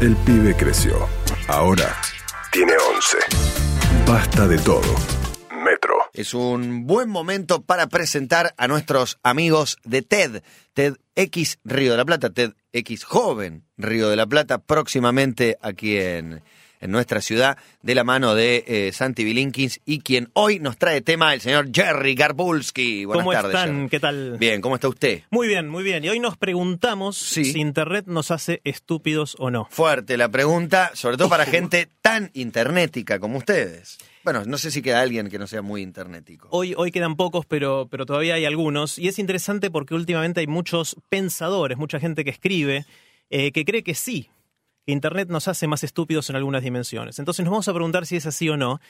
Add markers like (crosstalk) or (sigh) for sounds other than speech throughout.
El pibe creció. Ahora tiene 11. Basta de todo. Metro. Es un buen momento para presentar a nuestros amigos de TED. TED X Río de la Plata, TED X Joven Río de la Plata, próximamente aquí en, en nuestra ciudad, de la mano de eh, Santi Bilinkins y quien hoy nos trae tema, el señor Jerry Garbulski. Buenas ¿Cómo tardes. están? Jerry. ¿Qué tal? Bien, ¿cómo está usted? Muy bien, muy bien. Y hoy nos preguntamos Sí. si Internet nos hace estúpidos o no. Fuerte la pregunta, sobre todo para (laughs) gente tan internética como ustedes. Bueno, no sé si queda alguien que no sea muy internético. Hoy, hoy quedan pocos, pero, pero todavía hay algunos. Y es interesante porque últimamente hay muchos pensadores, mucha gente que escribe, eh, que cree que sí, Internet nos hace más estúpidos en algunas dimensiones. Entonces nos vamos a preguntar si es así o no.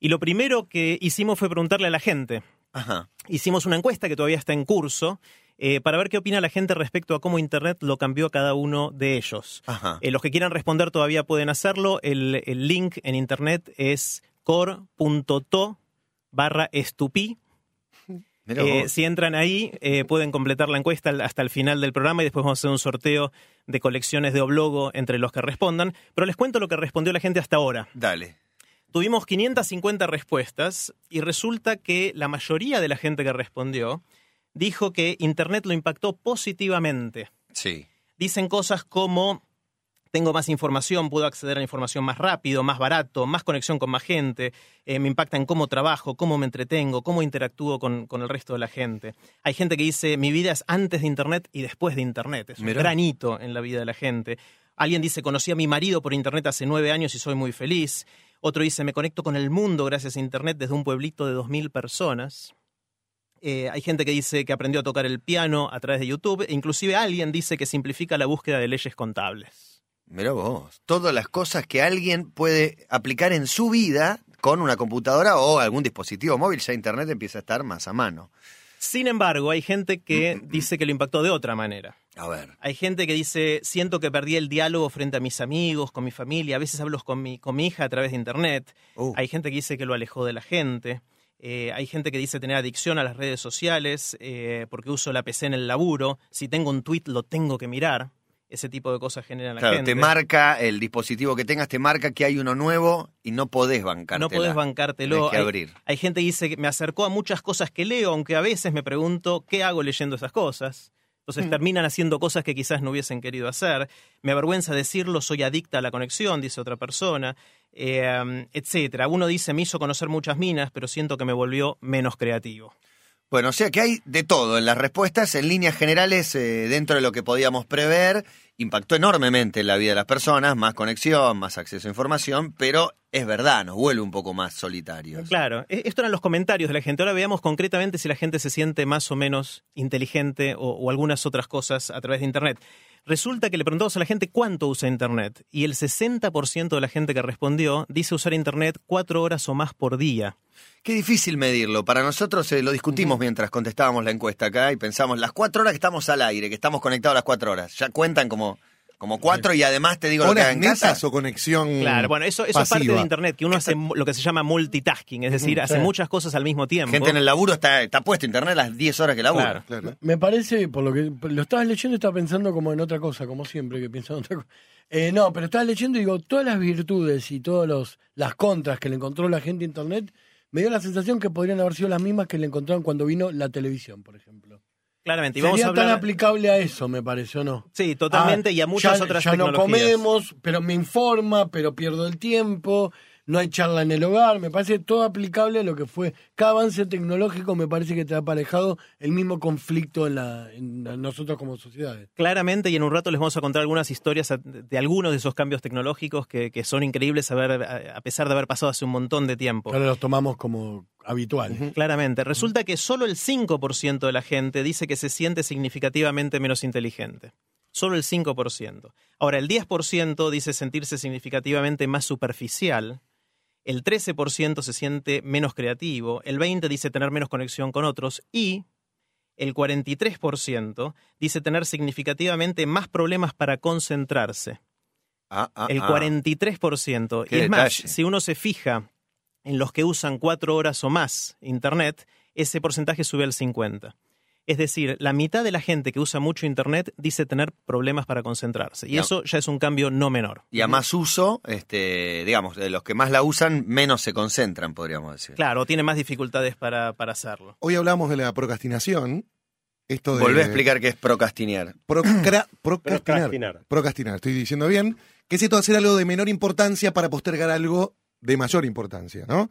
Y lo primero que hicimos fue preguntarle a la gente. Ajá. Hicimos una encuesta que todavía está en curso eh, para ver qué opina la gente respecto a cómo Internet lo cambió a cada uno de ellos. Ajá. Eh, los que quieran responder todavía pueden hacerlo. El, el link en internet es core.to barra estupí. Eh, si entran ahí, eh, pueden completar la encuesta hasta el final del programa y después vamos a hacer un sorteo de colecciones de Oblogo entre los que respondan. Pero les cuento lo que respondió la gente hasta ahora. Dale. Tuvimos 550 respuestas y resulta que la mayoría de la gente que respondió dijo que Internet lo impactó positivamente. Sí. Dicen cosas como tengo más información, puedo acceder a la información más rápido, más barato, más conexión con más gente, eh, me impacta en cómo trabajo, cómo me entretengo, cómo interactúo con, con el resto de la gente. Hay gente que dice mi vida es antes de Internet y después de Internet. Es un gran hito en la vida de la gente. Alguien dice conocí a mi marido por Internet hace nueve años y soy muy feliz. Otro dice me conecto con el mundo gracias a Internet desde un pueblito de 2.000 personas. Eh, hay gente que dice que aprendió a tocar el piano a través de YouTube. E inclusive alguien dice que simplifica la búsqueda de leyes contables. Mirá vos, todas las cosas que alguien puede aplicar en su vida con una computadora o algún dispositivo móvil, ya Internet empieza a estar más a mano. Sin embargo, hay gente que dice que lo impactó de otra manera. A ver, Hay gente que dice, siento que perdí el diálogo frente a mis amigos, con mi familia, a veces hablo con mi, con mi hija a través de Internet. Uh. Hay gente que dice que lo alejó de la gente. Eh, hay gente que dice tener adicción a las redes sociales eh, porque uso la PC en el laburo. Si tengo un tweet lo tengo que mirar. Ese tipo de cosas generan la claro, gente. te marca el dispositivo que tengas, te marca que hay uno nuevo y no podés bancártela. No podés bancártelo. Que Hay- abrir. Hay gente que dice que me acercó a muchas cosas que leo, aunque a veces me pregunto qué hago leyendo esas cosas. Mm. Entonces terminan haciendo cosas que quizás no hubiesen querido hacer. Me avergüenza decirlo, soy adicta a la conexión, dice otra persona, eh, etcétera. Uno dice, me hizo conocer muchas minas, pero siento que me volvió menos creativo. Bueno, o sea que hay de todo en las respuestas, en líneas generales, eh, dentro de lo que podíamos prever, impactó enormemente en la vida de las personas, más conexión, más acceso a información, pero es verdad, nos vuelve un poco más solitarios. Claro, e- esto eran los comentarios de la gente. Ahora veamos concretamente si la gente se siente más o menos inteligente o, o algunas otras cosas a través de Internet. Resulta que le preguntamos a la gente cuánto usa Internet y el 60% de la gente que respondió dice usar Internet cuatro horas o más por día. Qué difícil medirlo. Para nosotros eh, lo discutimos mientras contestábamos la encuesta acá y pensamos, las cuatro horas que estamos al aire, que estamos conectados las cuatro horas, ya cuentan como, como cuatro y además te digo lo que ¿Horas haga en casa. o conexión Claro, bueno, eso, eso es parte pasiva? de Internet, que uno hace mu- lo que se llama multitasking, es decir, hace sí. muchas cosas al mismo tiempo. Gente en el laburo está, está puesto internet las 10 horas que labura. Claro. Claro. Me parece, por lo que lo estabas leyendo, estaba pensando como en otra cosa, como siempre que pienso en otra cosa. Eh, no, pero estaba leyendo y digo, todas las virtudes y todas las contras que le encontró la gente a Internet, me dio la sensación que podrían haber sido las mismas que le encontraron cuando vino la televisión, por ejemplo. Claramente. Y vamos Sería a hablar... tan aplicable a eso, me pareció, ¿no? Sí, totalmente, Ah, y a muchas ya, otras ya no tecnologías. comemos, pero me informa, pero pierdo el tiempo, no hay charla en el hogar, me parece todo aplicable a lo que fue. Cada avance tecnológico me parece que te ha aparejado el mismo conflicto en, la, en nosotros como sociedades. Claramente, y en un rato les vamos a contar algunas historias de algunos de esos cambios tecnológicos que, que son increíbles a, ver, a pesar de haber pasado hace un montón de tiempo. Ahora los tomamos como habituales. Claramente. Resulta que solo el 5% de la gente dice que se siente significativamente menos inteligente. Solo el 5%. Ahora, el 10% dice sentirse significativamente más superficial. El 13% se siente menos creativo. El 20% dice tener menos conexión con otros. Y el 43% dice tener significativamente más problemas para concentrarse. Ah, ah, El ah. 43%. Qué y es más, detalle. si uno se fija en los que usan cuatro horas o más Internet, ese porcentaje sube al 50%. Es decir, la mitad de la gente que usa mucho Internet dice tener problemas para concentrarse. Y eso ya es un cambio no menor. Y a más uso, este, digamos, de los que más la usan, menos se concentran, podríamos decir. Claro, tiene más dificultades para, para hacerlo. Hoy hablamos de la procrastinación. Esto de Volvé a explicar qué es procrastinear. procra- (coughs) procrastinar. Procrastinar. Procrastinar, estoy diciendo bien. Que es esto de hacer algo de menor importancia para postergar algo de mayor importancia, ¿no?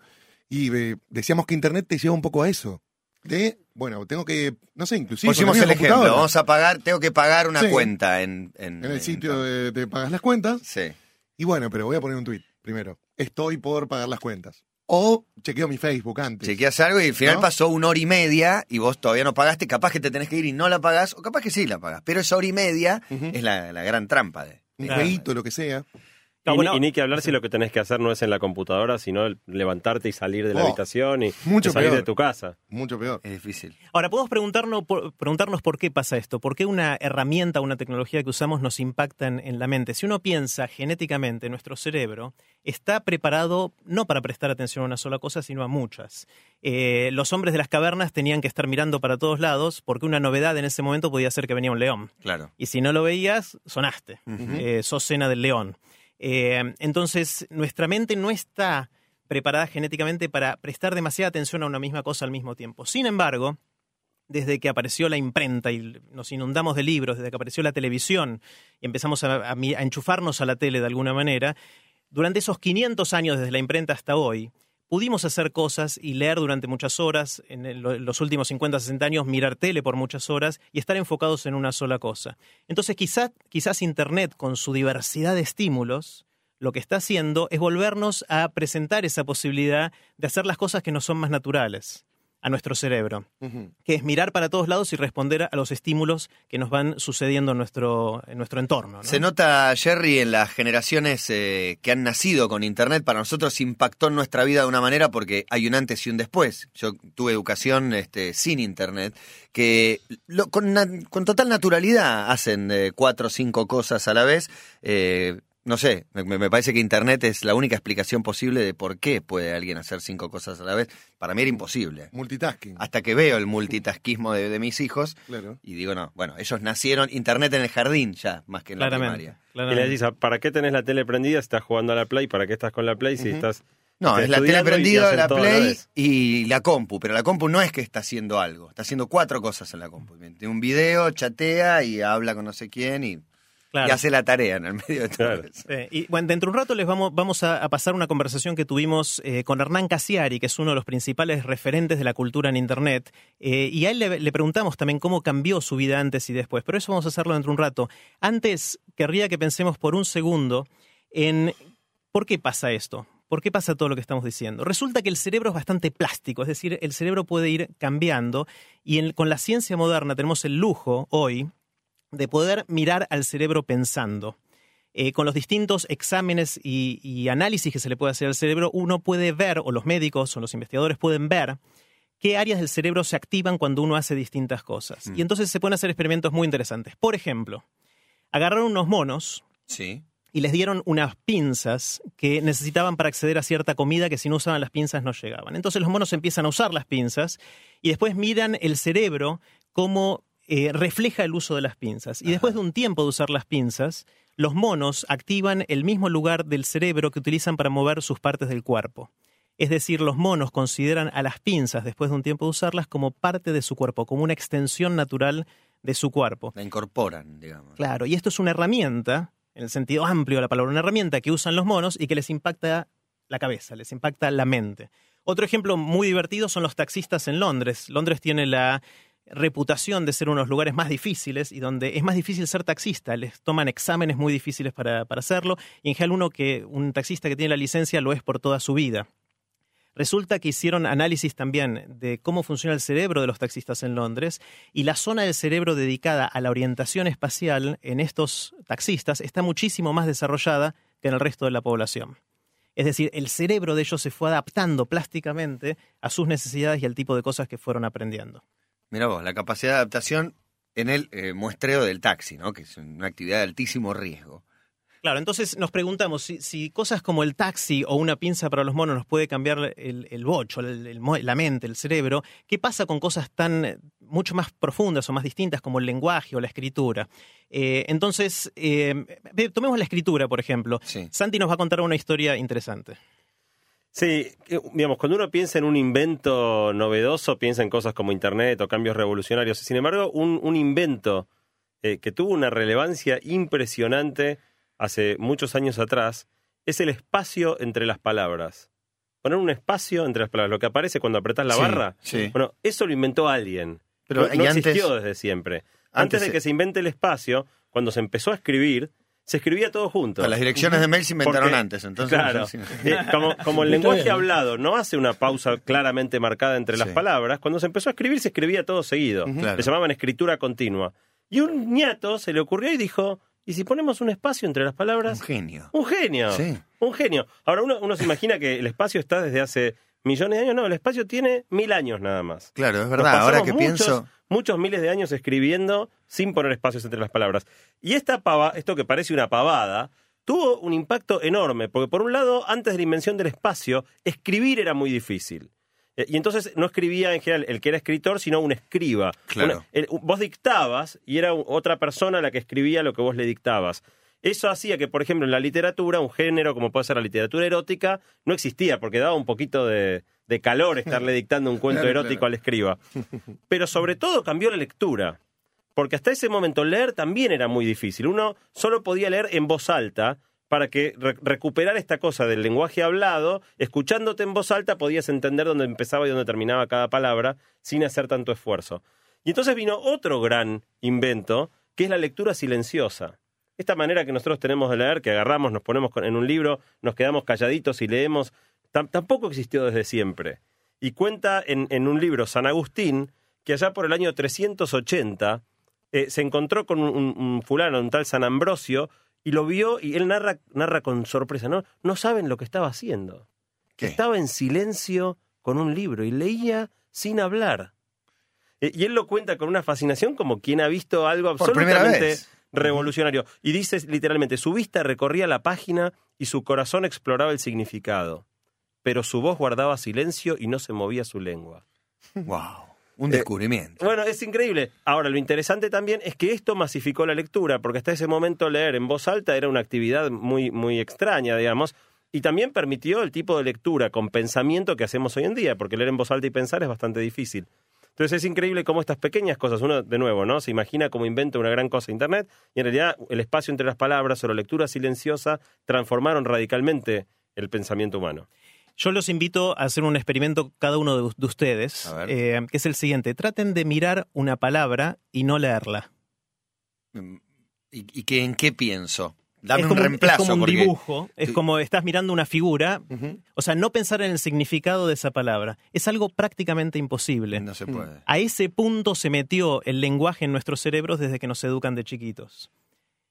Y eh, decíamos que Internet te lleva un poco a eso. De, bueno, tengo que, no sé, inclusive. Pusimos el ejemplo, vamos a pagar, tengo que pagar una Sí. cuenta en, en, En el en- sitio de, de pagas las cuentas. Sí. Y bueno, pero voy a poner un tweet primero. Estoy por pagar las cuentas. O chequeo mi Facebook antes. Chequeas algo y al final ¿No? pasó una hora y media y vos todavía no pagaste, capaz que te tenés que ir y no la pagás, o capaz que sí la pagás. Pero esa hora y media es la, la gran trampa de. Un jueguito, lo que sea. Y, bueno, y ni que hablar si lo que tenés que hacer no es en la computadora, sino levantarte y salir de la Oh, habitación y mucho y salir peor. de tu casa. Mucho peor. Es difícil. Ahora, podemos preguntarnos por, preguntarnos por qué pasa esto, por qué una herramienta, una tecnología que usamos nos impacta en, en la mente. Si uno piensa genéticamente, nuestro cerebro está preparado no para prestar atención a una sola cosa, sino a muchas. Eh, los hombres de las cavernas tenían que estar mirando para todos lados porque una novedad en ese momento podía ser que venía un león. Claro. Y si no lo veías, sonaste. Eh, sos cena del león. Eh, entonces, nuestra mente no está preparada genéticamente para prestar demasiada atención a una misma cosa al mismo tiempo. Sin embargo, desde que apareció la imprenta y nos inundamos de libros, desde que apareció la televisión y empezamos a, a enchufarnos a la tele de alguna manera, durante esos 500 años desde la imprenta hasta hoy, pudimos hacer cosas y leer durante muchas horas, en los últimos 50, 60 años mirar tele por muchas horas y estar enfocados en una sola cosa. Entonces quizás, quizás Internet con su diversidad de estímulos lo que está haciendo es volvernos a presentar esa posibilidad de hacer las cosas que nos son más naturales a nuestro cerebro, que es mirar para todos lados y responder a los estímulos que nos van sucediendo en nuestro, en nuestro entorno. ¿no? Se nota, Jerry, en las generaciones eh, que han nacido con Internet, para nosotros impactó en nuestra vida de una manera porque hay un antes y un después. Yo tuve educación este, sin Internet, que lo- con, na- con total naturalidad hacen eh, cuatro o cinco cosas a la vez. Eh, no sé, me, me parece que Internet es la única explicación posible de por qué puede alguien hacer cinco cosas a la vez. Para mí era imposible. Multitasking. Hasta que veo el multitasquismo de, de mis hijos (laughs) Claro. y digo, no, bueno, ellos nacieron Internet en el jardín ya, más que en la Claramente. primaria. Y claramente. le decís, "Ah, ¿para qué tenés la tele prendida si estás jugando a la Play? ¿Para qué estás con la Play si estás No, es la tele y prendida, la la Play vez? y la compu, pero la compu no es que está haciendo algo, está haciendo cuatro cosas en la compu. Tiene un video, chatea y habla con no sé quién y, Claro. y hace la tarea en el medio de todo Claro. eso. Sí, y bueno, dentro de un rato les vamos, vamos a, a pasar una conversación que tuvimos eh, con Hernán Casiari, que es uno de los principales referentes de la cultura en Internet, eh, y a él le, le preguntamos también cómo cambió su vida antes y después, pero eso vamos a hacerlo dentro de un rato. Antes, querría que pensemos por un segundo en por qué pasa esto. ¿Por qué pasa todo lo que estamos diciendo? Resulta que el cerebro es bastante plástico, es decir, el cerebro puede ir cambiando y en- con la ciencia moderna tenemos el lujo hoy de poder mirar al cerebro pensando. Eh, con los distintos exámenes y, y análisis que se le puede hacer al cerebro, uno puede ver, o los médicos o los investigadores pueden ver, qué áreas del cerebro se activan cuando uno hace distintas cosas. Mm. Y entonces se pueden hacer experimentos muy interesantes. Por ejemplo, agarraron unos monos Sí. y les dieron unas pinzas que necesitaban para acceder a cierta comida que si no usaban las pinzas no llegaban. Entonces los monos empiezan a usar las pinzas y después miran el cerebro cómo eh, refleja el uso de las pinzas. Y Ajá. después de un tiempo de usar las pinzas, los monos activan el mismo lugar del cerebro que utilizan para mover sus partes del cuerpo. Es decir, los monos consideran a las pinzas, después de un tiempo de usarlas, como parte de su cuerpo, como una extensión natural de su cuerpo. La incorporan, digamos. Claro, y esto es una herramienta, en el sentido amplio de la palabra, una herramienta que usan los monos y que les impacta la cabeza, les impacta la mente. Otro ejemplo muy divertido son los taxistas en Londres. Londres tiene la reputación de ser uno de los lugares más difíciles y donde es más difícil ser taxista. Les toman exámenes muy difíciles para, para hacerlo y en general uno que un taxista que tiene la licencia lo es por toda su vida. Resulta que hicieron análisis también de cómo funciona el cerebro de los taxistas en Londres y la zona del cerebro dedicada a la orientación espacial en estos taxistas está muchísimo más desarrollada que en el resto de la población. Es decir, el cerebro de ellos se fue adaptando plásticamente a sus necesidades y al tipo de cosas que fueron aprendiendo. Mira vos, la capacidad de adaptación en el eh, muestreo del taxi, ¿no? Que es una actividad de altísimo riesgo. Claro, entonces nos preguntamos si, si cosas como el taxi o una pinza para los monos nos puede cambiar el, el bocho, el- el mo- la mente, el cerebro, ¿qué pasa con cosas tan eh, mucho más profundas o más distintas como el lenguaje o la escritura? Eh, entonces, eh, tomemos la escritura, por ejemplo. Sí. Santi nos va a contar una historia interesante. Sí, que, digamos, cuando uno piensa en un invento novedoso, piensa en cosas como Internet o cambios revolucionarios. Sin embargo, un, un invento eh, que tuvo una relevancia impresionante hace muchos años atrás es el espacio entre las palabras. Poner un espacio entre las palabras, lo que aparece cuando apretas la Sí, barra. sí. Bueno, eso lo inventó alguien. Pero, no existió desde siempre. Antes, Antes de que se invente el espacio, cuando se empezó a escribir, se escribía todo junto. Las direcciones de mail se inventaron Porque- antes, entonces. Claro. (laughs) sí. (laughs) Eh, como, como el lenguaje hablado no hace una pausa claramente marcada entre las Sí. palabras, cuando se empezó a escribir se escribía todo seguido. Claro. Le llamaban escritura continua. Y un ñato se le ocurrió y dijo, ¿y si ponemos un espacio entre las Un palabras? genio. Un genio. Sí. Un genio. Ahora uno, uno se imagina que el espacio está desde hace millones de años. No, el espacio tiene mil años nada más. Claro, es verdad. Ahora que muchos, pienso. Muchos miles de años escribiendo sin poner espacios entre las palabras. Y esta pava, esto que parece una pavada, tuvo un impacto enorme, porque por un lado, antes de la invención del espacio, escribir era muy difícil. Eh, Y entonces no escribía en general el que era escritor, sino un escriba. Claro. Una- el- vos dictabas y era otra persona la que escribía lo que vos le dictabas. Eso hacía que, por ejemplo, en la literatura, un género como puede ser la literatura erótica, no existía, porque daba un poquito de, de calor estarle dictando un cuento (laughs) Claro, erótico claro. al escriba. Pero sobre todo cambió la lectura. Porque hasta ese momento leer también era muy difícil. Uno solo podía leer en voz alta para que re- recuperar esta cosa del lenguaje hablado, escuchándote en voz alta podías entender dónde empezaba y dónde terminaba cada palabra sin hacer tanto esfuerzo. Y entonces vino otro gran invento, que es la lectura silenciosa. Esta manera que nosotros tenemos de leer, que agarramos, nos ponemos en un libro, nos quedamos calladitos y leemos, tam- tampoco existió desde siempre. Y cuenta en, en un libro San Agustín que allá por el año 380 eh, se encontró con un, fulano, un tal San Ambrosio, y lo vio y él narra, narra con sorpresa, ¿no? No saben lo que estaba haciendo. ¿Qué? Estaba en silencio con un libro y leía sin hablar. Eh, Y él lo cuenta con una fascinación como quien ha visto algo Por primera absolutamente vez. Revolucionario. Y dice literalmente, su vista recorría la página y su corazón exploraba el significado. Pero su voz guardaba silencio y no se movía su lengua. (laughs) Wow. Un Eh, descubrimiento. Bueno, es increíble. Ahora, lo interesante también es que esto masificó la lectura, porque hasta ese momento leer en voz alta era una actividad muy, muy extraña, digamos, y también permitió el tipo de lectura con pensamiento que hacemos hoy en día, porque leer en voz alta y pensar es bastante difícil. Entonces es increíble cómo estas pequeñas cosas, uno de nuevo, ¿no? Se imagina como inventa una gran cosa Internet, y en realidad el espacio entre las palabras o la lectura silenciosa transformaron radicalmente el pensamiento humano. Yo los invito a hacer un experimento cada uno de, de ustedes, eh, que es el siguiente. Traten de mirar una palabra y no leerla. Mm, ¿Y, y qué, en qué pienso? Dame es un como reemplazo. es como un porque- dibujo, es Sí. como estás mirando una figura. O sea, no pensar en el significado de esa palabra. Es algo prácticamente imposible. No se puede. A ese punto se metió el lenguaje en nuestros cerebros desde que nos educan de chiquitos.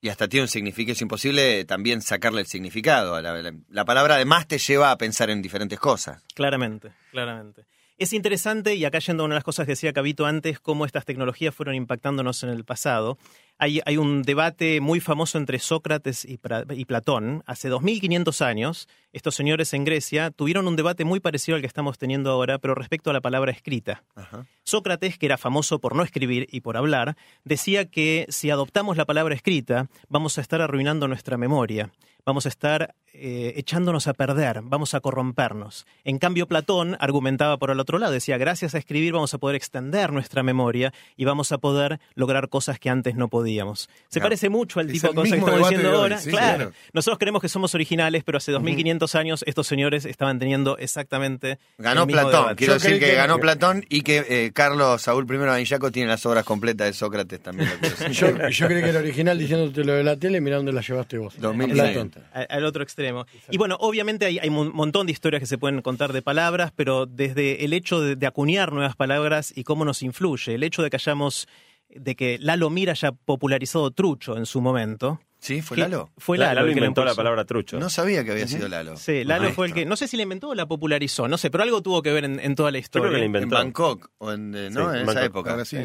Y hasta tiene un significado. Es imposible también sacarle el significado. La, la- la palabra además te lleva a pensar en diferentes cosas. Claramente, claramente. Es interesante, y acá yendo a una de las cosas que decía Cabito antes, cómo estas tecnologías fueron impactándonos en el pasado. Hay, hay un debate muy famoso entre Sócrates y, Platón. Hace 2500 años, estos señores en Grecia tuvieron un debate muy parecido al que estamos teniendo ahora, pero respecto a la palabra escrita. Ajá. Sócrates, que era famoso por no escribir y por hablar, decía que si adoptamos la palabra escrita, vamos a estar arruinando nuestra memoria, vamos a estar eh, echándonos a perder, vamos a corrompernos. En cambio, Platón argumentaba por el otro lado, decía, gracias a escribir vamos a poder extender nuestra memoria y vamos a poder lograr cosas que antes no podíamos. Se Claro. parece mucho al Es tipo de el cosas que estamos diciendo de ahora. sí, claro. claro. Nosotros creemos que somos originales, pero hace 2500 años estos señores estaban teniendo exactamente Ganó el mismo Platón. debate. Quiero Yo decir que, que- ganó Platón y que eh, Carlos Saúl I Anillaco tiene las obras completas de Sócrates también. Yo, yo creí que era original diciéndote lo de la tele, mirá dónde la llevaste vos. 2500. Platón. a- al otro extremo. Y bueno, obviamente hay, hay un montón de historias que se pueden contar de palabras, pero desde el hecho de, de acuñar nuevas palabras y cómo nos influye, el hecho de que hayamos, de que Lalo Mir haya popularizado trucho en su momento. ¿Sí? ¿Fue que- Lalo? Fue La- Lalo, Lalo el que inventó la palabra trucho. No sabía que había sido Lalo. Sí, Lalo Maestro. fue el que, no sé si la inventó o la popularizó, no sé, pero algo tuvo que ver en, en toda la Yo creo historia. que la En inventó. Bangkok, o en, eh, ¿no? Sí, en Bangkok. esa época. Sí.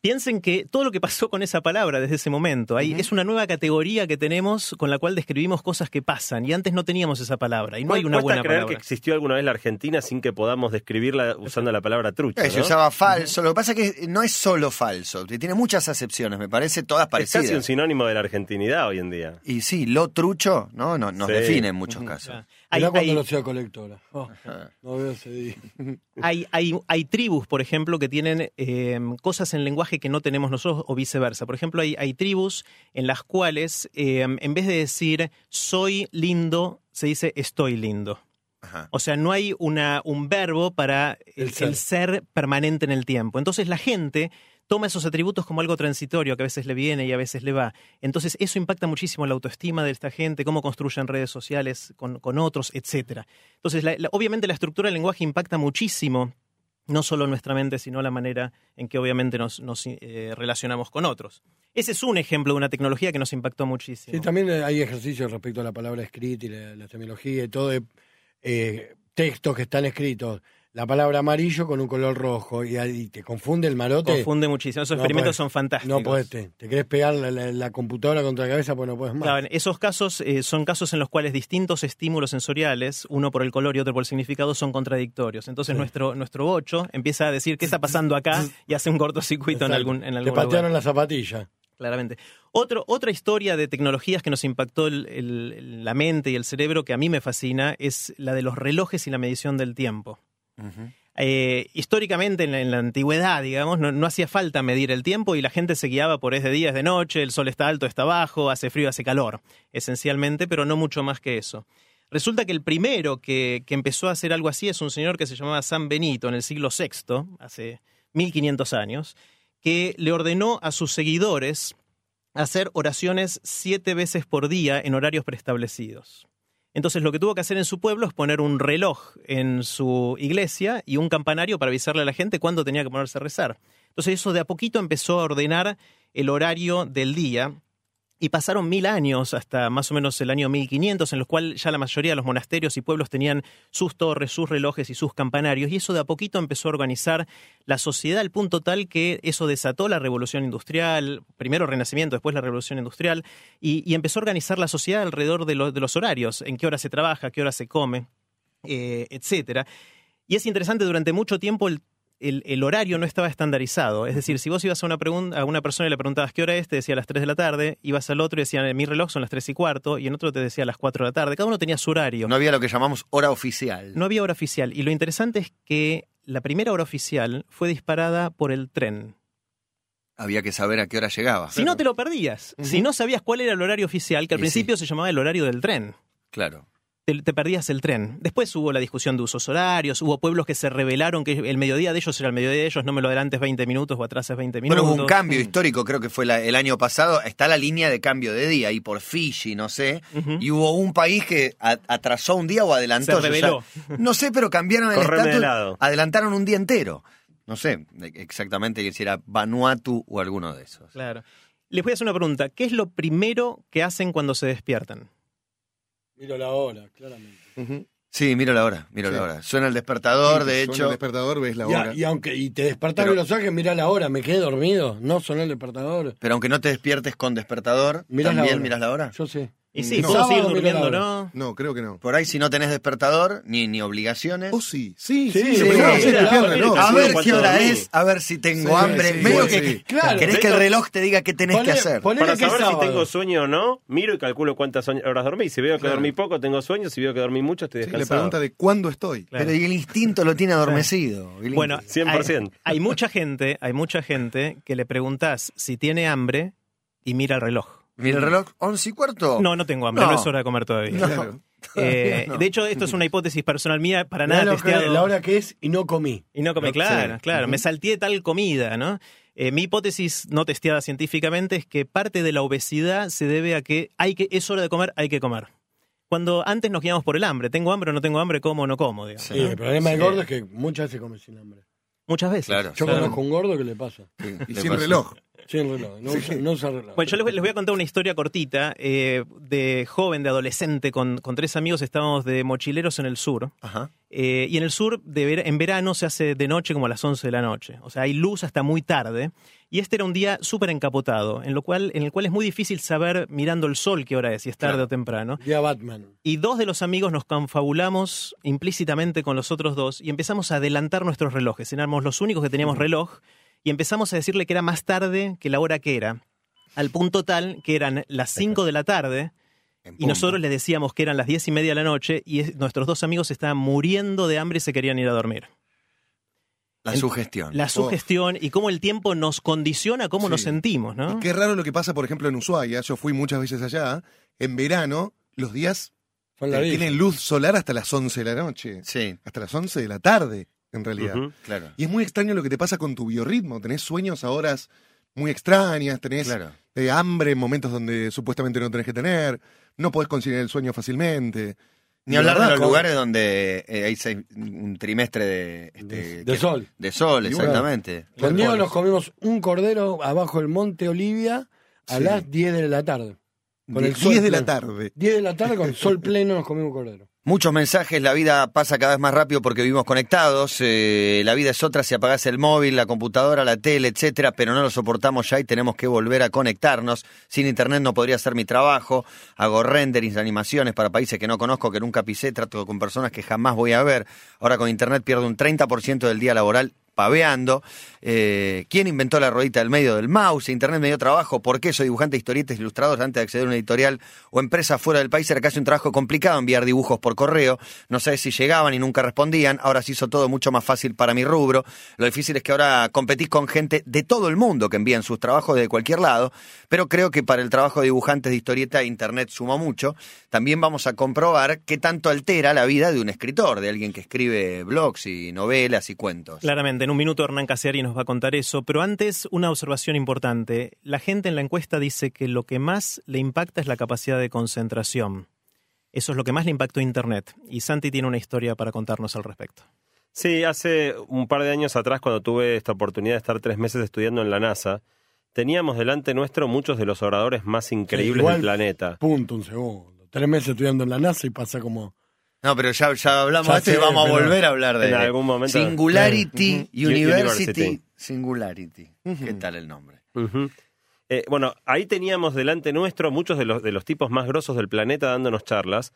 Piensen que todo lo que pasó con esa palabra desde ese momento, ahí es una nueva categoría que tenemos con la cual describimos cosas que pasan y antes no teníamos esa palabra y no hay una buena creer palabra. que existió alguna vez la Argentina sin que podamos describirla usando la palabra trucha. Eh, Se ¿no? usaba falso. Lo que pasa es que no es solo falso. Tiene muchas acepciones, me parece, todas Es casi un parecidas. sinónimo de la argentinidad hoy en día. Y sí, lo trucho, ¿no? no nos Sí. define en muchos casos. Hay, Mirá cuando hay- lo sea colectora. Oh, no veo ese día. (laughs) hay, hay- hay tribus, por ejemplo, que tienen eh, cosas en lenguaje que no tenemos nosotros o viceversa. Por ejemplo, hay, hay tribus en las cuales eh, en vez de decir soy lindo, se dice estoy lindo. Ajá. O sea, no hay una, un verbo para el, El ser. el ser permanente en el tiempo. Entonces la gente toma esos atributos como algo transitorio, que a veces le viene y a veces le va. Entonces eso impacta muchísimo la autoestima de esta gente, cómo construyen redes sociales con, con otros, etc. Entonces, obviamente la estructura del lenguaje impacta muchísimo, no solo nuestra mente, sino la manera en que obviamente nos, eh, relacionamos con otros. Ese es un ejemplo de una tecnología que nos impactó muchísimo. Sí, también hay ejercicios respecto a la palabra escrita y la, la terminología y todo de eh, textos que están escritos. La palabra amarillo con un color rojo y te confunde el marote. Confunde muchísimo. Esos No experimentos podés. son fantásticos. No puedes, te, te querés pegar la, la- la computadora contra la cabeza porque no puedes más. Claro, en esos casos eh, son casos en los cuales distintos estímulos sensoriales, uno por el color y otro por el significado, son contradictorios. Entonces nuestro, nuestro bocho empieza a decir qué está pasando acá y hace un cortocircuito en algún, en te algún patearon lugar. la zapatilla. Claramente. Otro, otra historia de tecnologías que nos impactó el- el- la mente y el cerebro que a mí me fascina es la de los relojes y la medición del tiempo. Eh, históricamente, en la, antigüedad, digamos, no, no hacía falta medir el tiempo y la gente se guiaba por es de día, es de noche, el sol está alto, está bajo, hace frío, hace calor, esencialmente, pero no mucho más que eso. Resulta que el primero que, que empezó a hacer algo así es un señor que se llamaba San Benito en el siglo VI, hace 1500 años, que le ordenó a sus seguidores hacer oraciones siete veces por día en horarios preestablecidos. Entonces lo que tuvo que hacer en su pueblo es poner un reloj en su iglesia y un campanario para avisarle a la gente cuándo tenía que ponerse a rezar. Entonces eso de a poquito empezó a ordenar el horario del día y pasaron mil años hasta más o menos el año 1500 en los cuales ya la mayoría de los monasterios y pueblos tenían sus torres, sus relojes y sus campanarios y eso de a poquito empezó a organizar la sociedad al punto tal que eso desató la revolución industrial, primero el renacimiento, después la revolución industrial y, empezó a organizar la sociedad alrededor de los horarios, en qué hora se trabaja, qué hora se come, eh, etcétera. Y es interesante, durante mucho tiempo el, el- el horario no estaba estandarizado. Es decir, si vos ibas a una, a una persona y le preguntabas qué hora es, te decía a las 3 de la tarde, ibas al otro y decían, mi reloj son las 3 y cuarto, y en otro te decía a las 4 de la tarde. Cada uno tenía su horario. No había lo que llamamos hora oficial. No había hora oficial. Y lo interesante es que la primera hora oficial fue disparada por el tren. Había que saber a qué hora llegaba. Si no, te lo perdías. Si no sabías cuál era el horario oficial, que al Y principio se llamaba el horario del tren. Claro. Te, te perdías el tren. Después hubo la discusión de usos horarios, hubo pueblos que se rebelaron que el mediodía de ellos era el mediodía de ellos, no me lo adelantes 20 minutos o atrases 20 minutos. Bueno, hubo un cambio histórico, creo que fue la- el año pasado. Está la línea de cambio de día, y por Fiji, no sé. Y hubo un país que a- atrasó un día o adelantó. Se o sea, rebeló. no sé, pero cambiaron el estatus. lado. Adelantaron un día entero. No sé exactamente si era Vanuatu o alguno de esos. Claro. Les voy a hacer una pregunta. ¿Qué es lo primero que hacen cuando se despiertan? Miro la hora, claramente. Sí, miro la hora, miro Sí. la hora. Suena el despertador, de Suena hecho. el despertador, ves la Y, a- hora. y aunque y te en Los Ángeles, mirá la hora, me quedé dormido, no sonó el despertador. Pero aunque no te despiertes con despertador, Mirás la también hora. miras la hora. Yo sé. Y sí, No. puedo seguir durmiendo. ¿no? No, creo que no. Por ahí, si no tenés despertador, ni, ni obligaciones. Oh, sí. Sí, Sí, sí. sí, no, sí, sí, a sí. ver qué hora es, a ver si tengo Sí, hambre. sí, Medio sí, que, sí. Claro. ¿Querés que el reloj te diga qué tenés que hacer? poné- Para que saber si tengo sueño o no, miro y calculo cuántas horas dormí. Si veo que Claro. dormí poco, tengo sueño. Si veo que dormí mucho, estoy Sí, la descansado. pregunta de cuándo estoy. Claro. Pero y el instinto lo tiene adormecido. Bueno, instinto. 100%. Hay, hay mucha gente, hay mucha gente que le preguntás si tiene hambre y mira el reloj. Mira el reloj, once y cuarto. No, no tengo hambre, no, No. es hora de comer todavía. Claro. (laughs) Eh, No. De hecho, esto es una hipótesis personal mía, para nada que- testeado. la hora que es y no comí. Y no come, No, claro, sí. claro. Me salteé tal comida, ¿no? Eh, mi hipótesis no testeada científicamente es que parte de la obesidad se debe a que hay que es hora de comer, hay que comer. Cuando antes nos guiamos por el hambre, tengo hambre o no tengo hambre, como o no como, digamos. Sí. Y el problema del gordo es que muchas veces come sin hambre. Muchas veces. Claro, Yo Claro. conozco un gordo que le pasa. Y Le sin pasa. reloj. Sin reloj, no, usa, no usa reloj. Bueno, yo les, les voy a contar una historia cortita. eh, de joven, de adolescente, con, con tres amigos estábamos de mochileros en el sur. Ajá. Eh, y en el sur, de ver- en verano, se hace de noche como a las 11 de la noche. O sea, hay luz hasta muy tarde. Y este era un día súper encapotado, en, lo cual, en el cual es muy difícil saber, mirando el sol, qué hora es, si es tarde Claro. o temprano. Día Batman. Y dos de los amigos nos confabulamos implícitamente con los otros dos y empezamos a adelantar nuestros relojes. Éramos los únicos que teníamos reloj y empezamos a decirle que era más tarde que la hora que era. Al punto tal que eran las 5 de la tarde y nosotros les decíamos que eran las diez y media de la noche y es- nuestros dos amigos estaban muriendo de hambre y se querían ir a dormir. La el- sugestión. La sugestión y cómo el tiempo nos condiciona cómo nos sentimos, ¿no? Y qué raro lo que pasa, por ejemplo, en Ushuaia. Yo fui muchas veces allá. En verano, los días eh, tienen luz solar hasta las 11 de la noche. Sí, Hasta las 11 de la tarde, en realidad. Claro. Y es muy extraño lo que te pasa con tu biorritmo. Tenés sueños a horas muy extrañas, tenés Claro. eh, hambre en momentos donde supuestamente no tenés que tener, no podés conciliar el sueño fácilmente. Ni hablar la de los con- lugares donde eh, hay seis- un trimestre de, este, De- de que- sol. De sol, exactamente. Pones. nos comimos un cordero abajo del monte Olivia a Sí. las 10 de la tarde. Con el 10 sol de la tarde. 10 de la tarde con sol pleno nos comimos un cordero. Muchos mensajes, la vida pasa cada vez más rápido porque vivimos conectados, eh, la vida es otra si apagás el móvil, la computadora, la tele, etcétera, pero no lo soportamos ya y tenemos que volver a conectarnos. Sin internet no podría hacer mi trabajo, hago renderings, animaciones para países que no conozco, que nunca pisé, trato con personas que jamás voy a ver. Ahora con internet pierdo un 30% del día laboral paveando. Eh, ¿Quién inventó la ruedita del medio del mouse? Internet me dio trabajo. ¿Por qué soy dibujante, historietas, ilustrador? Antes de acceder a una editorial o empresa fuera del país era casi un trabajo complicado enviar dibujos por correo. No sé si llegaban y nunca respondían. Ahora se hizo todo mucho más fácil para mi rubro. Lo difícil es que ahora competís con gente de todo el mundo que envían sus trabajos de cualquier lado. Pero creo que para el trabajo de dibujantes de historieta, Internet suma mucho. También vamos a comprobar qué tanto altera la vida de un escritor, de alguien que escribe blogs y novelas y cuentos. Claramente, en un minuto Hernán Casiari nos va a contar eso, pero antes una observación importante. La gente en la encuesta dice que lo que más le impacta es la capacidad de concentración. Eso es lo que más le impactó a Internet. Y Santi tiene una historia para contarnos al respecto. Sí, hace un par de años atrás, cuando tuve esta oportunidad de estar tres meses estudiando en la NASA, teníamos delante nuestro muchos de los oradores más increíbles igual- del planeta. Punto, un segundo. Tres meses estudiando en la NASA y pasa como... No, pero ya, ya hablamos de esto y sé, vamos a pero volver a hablar de en algún momento- Singularity Ujú. University. University. Singularity. ¿Qué tal el nombre? Ujú. Eh, bueno, ahí teníamos delante nuestro muchos de los, de los tipos más grosos del planeta dándonos charlas,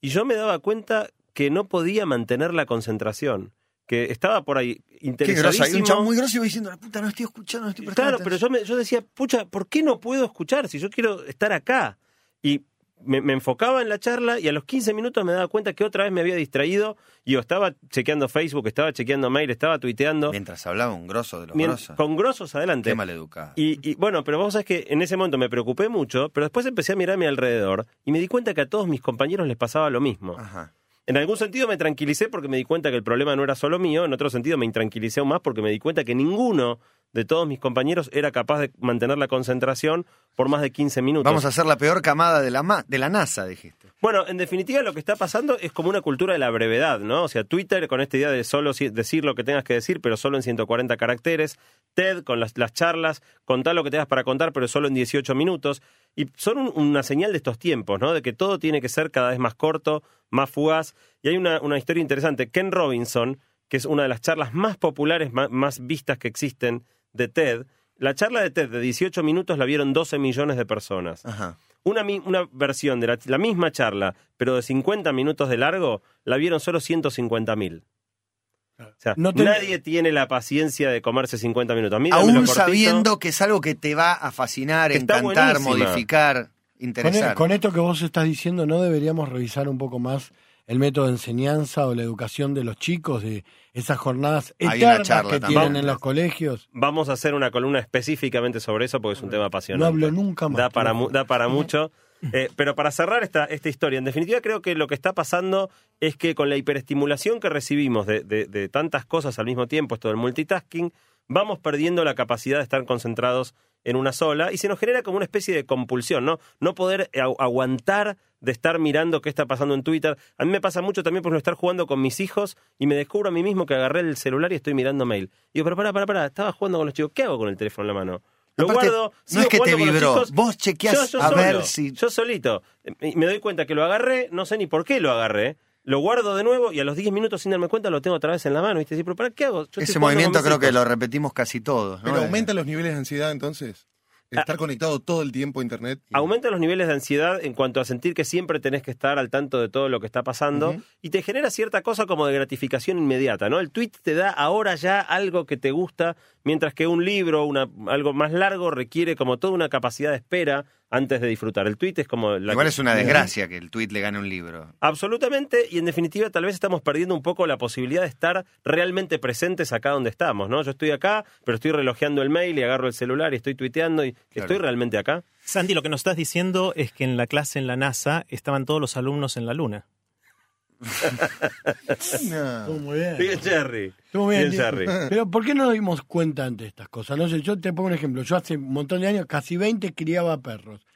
y yo me daba cuenta que no podía mantener la concentración, que estaba por ahí Qué. Hay un interesadísimo. chavo muy grosso y va diciendo, la puta, no estoy escuchando, no estoy prestando Claro, pero yo, me- yo decía, pucha, ¿por qué no puedo escuchar si yo quiero estar acá? Y me, me enfocaba en la charla y a los 15 minutos me daba cuenta que otra vez me había distraído y yo estaba chequeando Facebook, estaba chequeando mail, estaba tuiteando. Mientras hablaba un grosso de los Mien- grosos. con grosos adelante. Qué maleducado. Y, y, bueno, pero vos sabés que en ese momento me preocupé mucho, pero después empecé a mirar a mi alrededor y me di cuenta que a todos mis compañeros les pasaba lo mismo. Ajá. En algún sentido me tranquilicé porque me di cuenta que el problema no era solo mío, en otro sentido me intranquilicé aún más porque me di cuenta que ninguno de todos mis compañeros era capaz de mantener la concentración por más de 15 minutos. Vamos a hacer la peor camada de la, ma- de la NASA, dijiste. Bueno, en definitiva lo que está pasando es como una cultura de la brevedad, ¿no? O sea, Twitter con esta idea de solo decir lo que tengas que decir, pero solo en 140 caracteres, TED con las, las charlas, contar lo que tengas para contar, pero solo en 18 minutos, y son un- una señal de estos tiempos, ¿no? De que todo tiene que ser cada vez más corto, más fugaz, y hay una, una historia interesante. Ken Robinson, que es una de las charlas más populares, más vistas que existen de TED, la charla de TED de 18 minutos la vieron 12 millones de personas Ajá. una, una versión de la, la misma charla, pero de 50 minutos de largo, la vieron solo 150 mil. O sea, No nadie tiene la paciencia de comerse 50 minutos. A mí, dámelo Aún cortito. sabiendo que es algo que te va a fascinar, encantar, buenísima. modificar, Con, e- interesar. con esto que vos estás diciendo, ¿no deberíamos revisar un poco más el método de enseñanza o la educación de los chicos, de esas jornadas eternas que también. tienen en los colegios? Vamos a hacer una columna específicamente sobre eso porque es un tema apasionante. No hablo nunca más. Da para, da para mucho. Eh, pero para cerrar esta, esta historia, en definitiva creo que lo que está pasando es que con la hiperestimulación que recibimos de, de- tantas cosas al mismo tiempo, esto del multitasking, vamos perdiendo la capacidad de estar concentrados en una sola y se nos genera como una especie de compulsión, ¿no? No poder agu- aguantar de estar mirando qué está pasando en Twitter. A mí me pasa mucho también por no estar jugando con mis hijos y me descubro a mí mismo que agarré el celular y estoy mirando mail. Y digo, pero pará, pará, pará, estaba jugando con los chicos, ¿qué hago con el teléfono en la mano? Lo Aparte, guardo. no sigo es que te vibró, chicos. vos chequeás Yo- yo a ver si... Yo solito. Y me doy cuenta que lo agarré, no sé ni por qué lo agarré. Lo guardo de nuevo y a los 10 minutos sin darme cuenta lo tengo otra vez en la mano. ¿viste? Sí, pero ¿para qué hago? Yo Ese movimiento creo que lo repetimos casi todos. ¿no? Pero aumenta los niveles de ansiedad entonces. Ah. Estar conectado todo el tiempo a internet. Aumenta los niveles de ansiedad en cuanto a sentir que siempre tenés que estar al tanto de todo lo que está pasando y te genera cierta cosa como de gratificación inmediata, ¿no? El tweet te da ahora ya algo que te gusta, mientras que un libro, una, algo más largo, requiere como toda una capacidad de espera antes de disfrutar. El tweet es como... La Igual que- es una desgracia que el tweet le gane un libro. Absolutamente, y en definitiva tal vez estamos perdiendo un poco la posibilidad de estar realmente presentes acá donde estamos, ¿no? Yo estoy acá, pero estoy relojeando el mail y agarro el celular y estoy tuiteando y estoy realmente acá. Santi, lo que nos estás diciendo es que en la clase en la NASA estaban todos los alumnos en la Luna. No. Estuvo muy bien. Bien, Jerry. Estuvo bien, Bien, tío. Jerry. (laughs) Pero ¿por qué no nos dimos cuenta ante estas cosas? No sé, yo te pongo un ejemplo. Yo hace un montón de años, casi 20, criaba perros.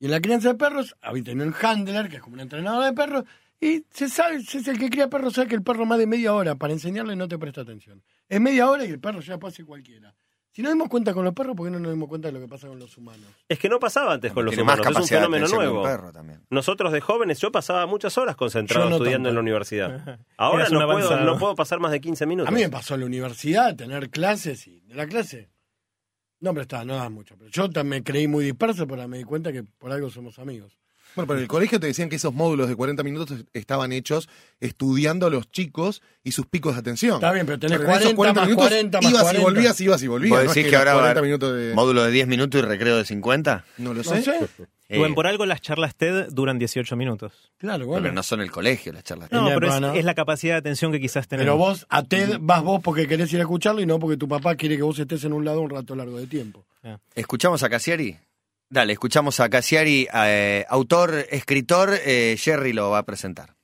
Y en la crianza de perros había tenido un handler, que es como un entrenador de perros, y se sabe, si es el que cría perros, sabe que el perro más de media hora para enseñarle no te presta atención. Es media hora y el perro ya pasa cualquiera. Si nos dimos cuenta con los perros, ¿por qué no nos dimos cuenta de lo que pasa con los humanos? Es que no pasaba antes con los Tiene humanos, más es un capacidad de fenómeno atención que un nuevo. perro también. Nosotros de jóvenes, yo pasaba muchas horas concentrado Yo no estudiando tanto. en la universidad. (laughs) Ahora Eras un no puedo, avanzado. no puedo pasar más de 15 minutos. A mí me pasó en la universidad tener clases y de la clase. No, pero está, no da mucho. Pero yo también creí muy disperso, pero me di cuenta que por algo somos amigos. Bueno, pero en el colegio te decían que esos módulos de 40 minutos estaban hechos estudiando a los chicos y sus picos de atención. Está bien, pero tenés en esos 40 más 40 más ibas 40. y volvías, ibas y volvías. ¿Vos no es decís que los ahora 40 va- minutos de... Módulo de 10 minutos y recreo de 50? No lo No sé. sé. Eh, Rubén, por algo las charlas TED duran 18 minutos. Claro, bueno. Pero no son el colegio las charlas. No, Ya, pero es, bueno. es la capacidad de atención que quizás tenemos. Pero vos, a TED, vas vos porque querés ir a escucharlo y no porque tu papá quiere que vos estés en un lado un rato largo de tiempo. ¿Escuchamos a Cassiari? Dale, escuchamos a Cassiari, eh, autor, escritor, eh, Jerry lo va a presentar.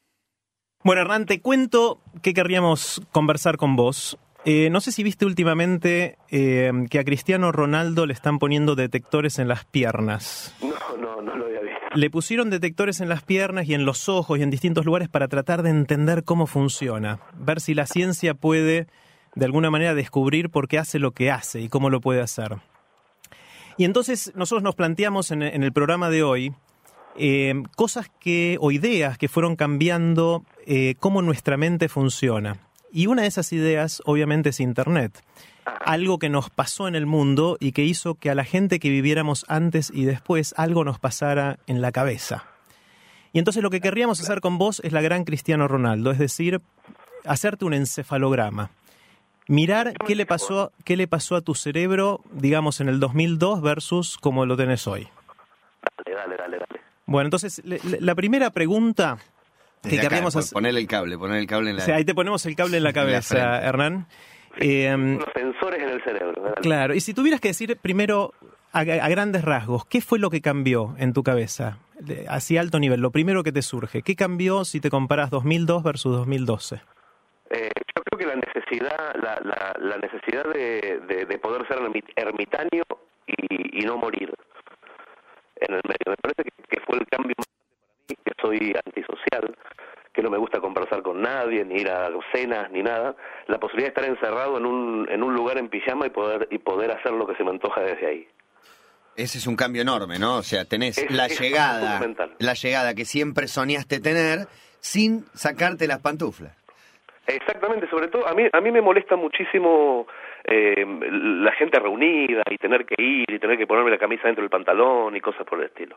Bueno, Hernán, te cuento que querríamos conversar con vos. Eh, no sé si viste últimamente eh, que a Cristiano Ronaldo le están poniendo detectores en las piernas. No, no, no lo había visto. Le pusieron detectores en las piernas y en los ojos y en distintos lugares para tratar de entender cómo funciona, ver si la ciencia puede de alguna manera descubrir por qué hace lo que hace y cómo lo puede hacer. Y entonces nosotros nos planteamos en, en el programa de hoy eh, cosas que o ideas que fueron cambiando eh, cómo nuestra mente funciona. Y una de esas ideas, obviamente, es Internet. Algo que nos pasó en el mundo y que hizo que a la gente que viviéramos antes y después algo nos pasara en la cabeza. Y entonces lo que querríamos hacer con vos es la gran Cristiano Ronaldo, es decir, hacerte un encefalograma. Mirar qué le pasó, qué le pasó a tu cerebro, digamos, en el 2002 versus como lo tenés hoy. Dale, dale, dale, dale. Bueno, entonces, le- le- la primera pregunta que pon- hacer... Poner el cable, poner el cable en la... O sea, ahí te ponemos el cable en la En la cabeza. Hernán. Eh, Unos sensores en el cerebro. dale. claro, y si tuvieras que decir primero, a, a grandes rasgos, ¿qué fue lo que cambió en tu cabeza? Así alto nivel, lo primero que te surge. ¿Qué cambió si te comparas 2002 versus 2012? Eh, yo creo que la necesidad, la, la, la necesidad de, de, de poder ser ermi- ermitaño y, y no morir en el medio. Me parece que, que fue el cambio más grande para mí, que soy antisocial, que no me gusta conversar con nadie, ni ir a cenas, ni nada. La posibilidad de estar encerrado en un, en un lugar en pijama y poder, y poder hacer lo que se me antoja desde ahí. Ese es un cambio enorme, ¿no? O sea, tenés Es- la es llegada, la llegada que siempre soñaste tener sin sacarte las pantuflas. Exactamente, sobre todo a mí a mí me molesta muchísimo eh, la gente reunida y tener que ir y tener que ponerme la camisa dentro del pantalón y cosas por el estilo.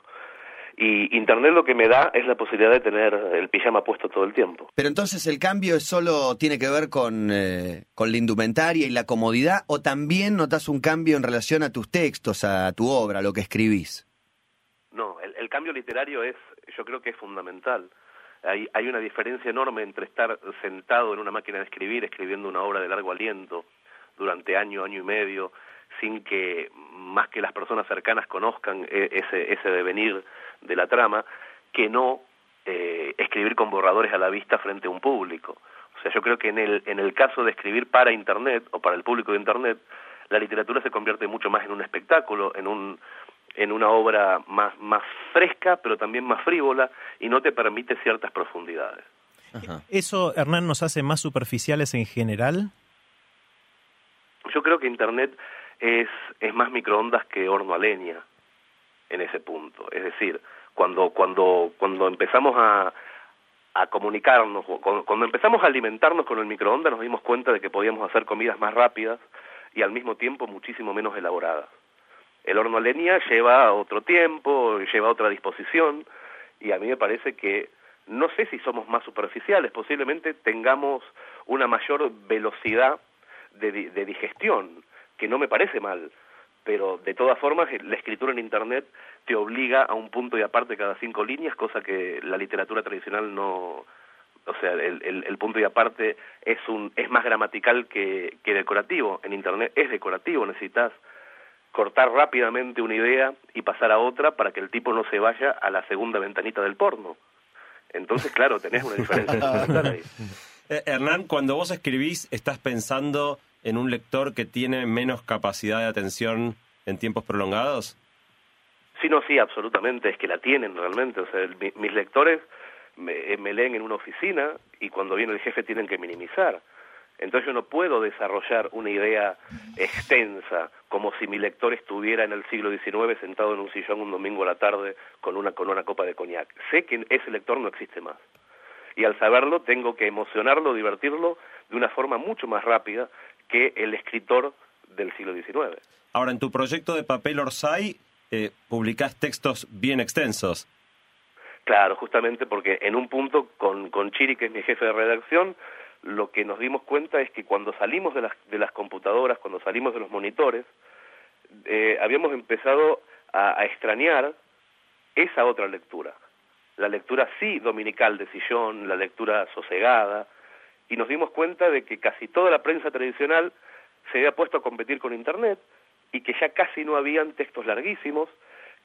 Y Internet lo que me da es la posibilidad de tener el pijama puesto todo el tiempo. Pero entonces el cambio es solo tiene que ver con, eh, con la indumentaria y la comodidad, o también notas un cambio en relación a tus textos, a tu obra, a lo que escribís. No, el, el cambio literario es, yo creo que es fundamental. Hay, hay una diferencia enorme entre estar sentado en una máquina de escribir, escribiendo una obra de largo aliento durante año, año y medio, sin que más que las personas cercanas conozcan e- ese, ese devenir de la trama, que no eh, escribir con borradores a la vista frente a un público. O sea, yo creo que en el, en el caso de escribir para Internet o para el público de Internet, la literatura se convierte mucho más en un espectáculo, en un en una obra más, más fresca, pero también más frívola, y no te permite ciertas profundidades. Ajá. ¿Eso, Hernán, nos hace más superficiales en general? Yo creo que Internet es, es más microondas que horno a leña en ese punto. Es decir, cuando, cuando, cuando empezamos a, a comunicarnos, cuando, cuando empezamos a alimentarnos con el microondas nos dimos cuenta de que podíamos hacer comidas más rápidas y al mismo tiempo muchísimo menos elaboradas. El horno a leña lleva otro tiempo, lleva otra disposición y a mí me parece que no sé si somos más superficiales, posiblemente tengamos una mayor velocidad de, de digestión, que no me parece mal, pero de todas formas la escritura en Internet te obliga a un punto y aparte cada cinco líneas, cosa que la literatura tradicional no, o sea, el, el, punto y aparte es un es más gramatical que, que decorativo. En Internet es decorativo, necesitas cortar rápidamente una idea y pasar a otra para que el tipo no se vaya a la segunda ventanita del porno. Entonces, claro, tenés una diferencia. (laughs) ahí. Eh, Hernán, cuando vos escribís, ¿estás pensando en un lector que tiene menos capacidad de atención en tiempos prolongados? Sí, no, sí, absolutamente, es que la tienen realmente. O sea, el, mis lectores me, me, leen en una oficina y cuando viene el jefe tienen que minimizar. Entonces yo no puedo desarrollar una idea extensa como si mi lector estuviera en el siglo XIX sentado en un sillón un domingo a la tarde con una, con una copa de coñac. Sé que ese lector no existe más. Y al saberlo tengo que emocionarlo, divertirlo de una forma mucho más rápida que el escritor del siglo XIX. Ahora, en tu proyecto de papel Orsay, eh, publicás textos bien extensos. Claro, justamente porque en un punto con, con Chiri, que es mi jefe de redacción, lo que nos dimos cuenta es que cuando salimos de las, de las computadoras, cuando salimos de los monitores, eh, habíamos empezado a, a extrañar esa otra lectura. La lectura sí dominical de sillón, la lectura sosegada, y nos dimos cuenta de que casi toda la prensa tradicional se había puesto a competir con Internet y que ya casi no habían textos larguísimos